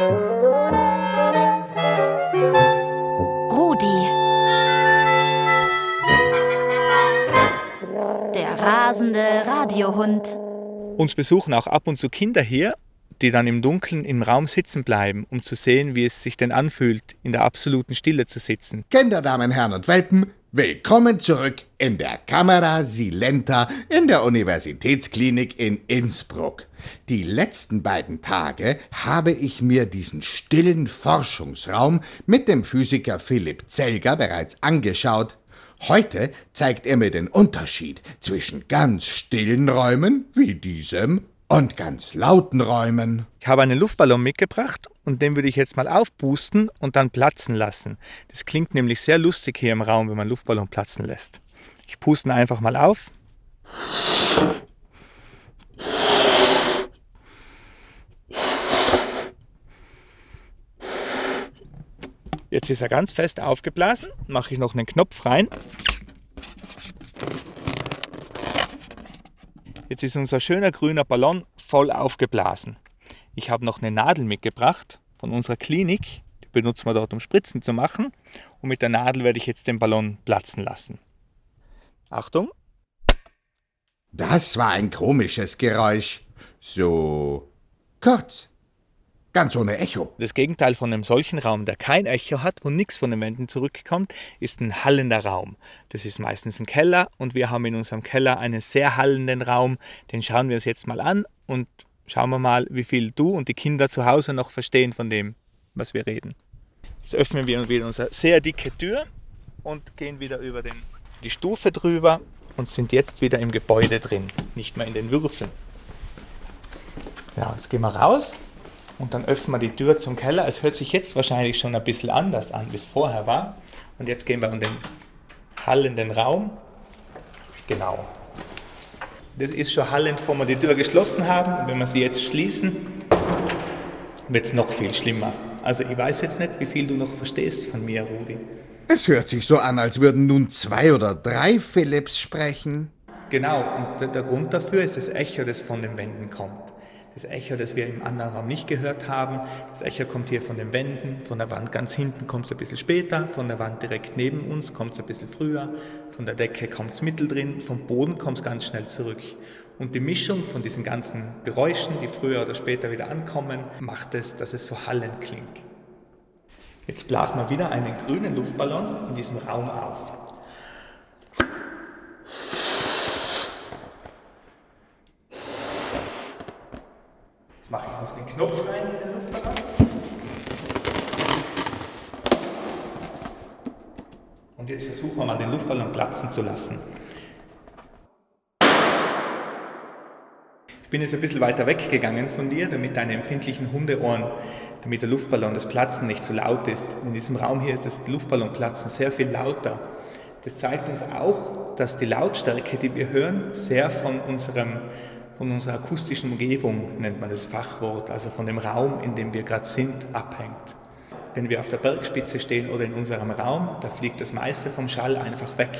Rudi. Der rasende Radiohund. Uns besuchen auch ab und zu Kinder hier, die dann im Dunkeln im Raum sitzen bleiben, um zu sehen, wie es sich denn anfühlt, in der absoluten Stille zu sitzen. Kinder, Damen, Herren und Welpen, willkommen zurück in der Kamera Silenta in der Universitätsklinik in Innsbruck. Die letzten beiden Tage habe ich mir diesen stillen Forschungsraum mit dem Physiker Philipp Zelger bereits angeschaut. Heute zeigt er mir den Unterschied zwischen ganz stillen Räumen wie diesem und ganz lauten Räumen. Ich habe einen Luftballon mitgebracht und den würde ich jetzt mal aufpusten und dann platzen lassen. Das klingt nämlich sehr lustig hier im Raum, wenn man Luftballon platzen lässt. Ich puste ihn einfach mal auf. Jetzt ist er ganz fest aufgeblasen. Mache ich noch einen Knopf rein. Jetzt ist unser schöner grüner Ballon voll aufgeblasen. Ich habe noch eine Nadel mitgebracht von unserer Klinik. Die benutzen wir dort, um Spritzen zu machen. Und mit der Nadel werde ich jetzt den Ballon platzen lassen. Achtung. Das war ein komisches Geräusch. So kurz. Ganz ohne Echo. Das Gegenteil von einem solchen Raum, der kein Echo hat, wo nichts von den Wänden zurückkommt, ist ein hallender Raum. Das ist meistens ein Keller und wir haben in unserem Keller einen sehr hallenden Raum. Den schauen wir uns jetzt mal an und schauen wir mal, wie viel du und die Kinder zu Hause noch verstehen von dem, was wir reden. Jetzt öffnen wir wieder unsere sehr dicke Tür und gehen wieder über den, die Stufe drüber und sind jetzt wieder im Gebäude drin, nicht mehr in den Würfeln. Ja, jetzt gehen wir raus und dann öffnen wir die Tür zum Keller. Es hört sich jetzt wahrscheinlich schon ein bisschen anders an, wie es vorher war. Und jetzt gehen wir in den hallenden Raum. Genau. Das ist schon hallend, bevor wir die Tür geschlossen haben. Und wenn wir sie jetzt schließen, wird es noch viel schlimmer. Also ich weiß jetzt nicht, wie viel du noch verstehst von mir, Rudi. Es hört sich so an, als würden nun zwei oder drei Philips sprechen. Genau, und der Grund dafür ist das Echo, das von den Wänden kommt. Das Echo, das wir im anderen Raum nicht gehört haben. Das Echo kommt hier von den Wänden, von der Wand ganz hinten kommt es ein bisschen später, von der Wand direkt neben uns kommt es ein bisschen früher, von der Decke kommt es mittendrin, vom Boden kommt es ganz schnell zurück. Und die Mischung von diesen ganzen Geräuschen, die früher oder später wieder ankommen, macht es, dass es so hallend klingt. Jetzt blasen wir wieder einen grünen Luftballon in diesem Raum auf. Jetzt mache ich noch den Knopf rein in den Luftballon. Und jetzt versuchen wir mal den Luftballon platzen zu lassen. Ich bin jetzt ein bisschen weiter weggegangen von dir, damit deine empfindlichen Hundeohren, damit der Luftballon, das Platzen nicht zu laut ist. In diesem Raum hier ist das Luftballonplatzen sehr viel lauter. Das zeigt uns auch, dass die Lautstärke, die wir hören, sehr von unserem von unserer akustischen Umgebung, nennt man das Fachwort, also von dem Raum, in dem wir gerade sind, abhängt. Wenn wir auf der Bergspitze stehen oder in unserem Raum, da fliegt das meiste vom Schall einfach weg.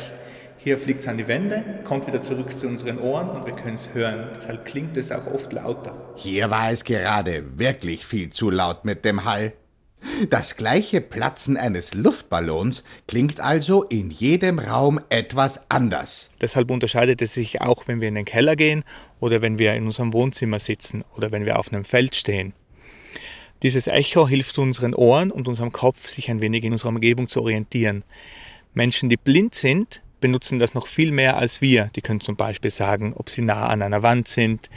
Hier fliegt es an die Wände, kommt wieder zurück zu unseren Ohren und wir können es hören. Deshalb klingt es auch oft lauter. Hier war es gerade wirklich viel zu laut mit dem Hall. Das gleiche Platzen eines Luftballons klingt also in jedem Raum etwas anders. Deshalb unterscheidet es sich auch, wenn wir in den Keller gehen oder wenn wir in unserem Wohnzimmer sitzen oder wenn wir auf einem Feld stehen. Dieses Echo hilft unseren Ohren und unserem Kopf, sich ein wenig in unserer Umgebung zu orientieren. Menschen, die blind sind, benutzen das noch viel mehr als wir. Die können zum Beispiel sagen, ob sie nah an einer Wand sind,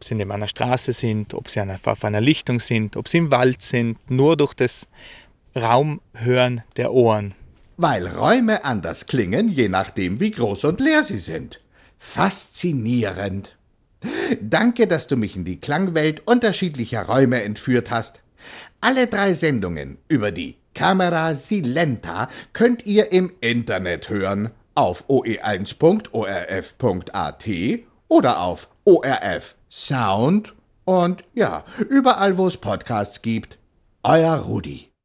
ob sie neben einer Straße sind, ob sie auf einer Lichtung sind, ob sie im Wald sind, nur durch das Raumhören der Ohren. Weil Räume anders klingen, je nachdem, wie groß und leer sie sind. Faszinierend. Danke, dass du mich in die Klangwelt unterschiedlicher Räume entführt hast. Alle drei Sendungen über die Kamera Silenta könnt ihr im Internet hören auf oe1.orf.at oder auf ORF Sound und ja, überall, wo es Podcasts gibt. Euer Rudi.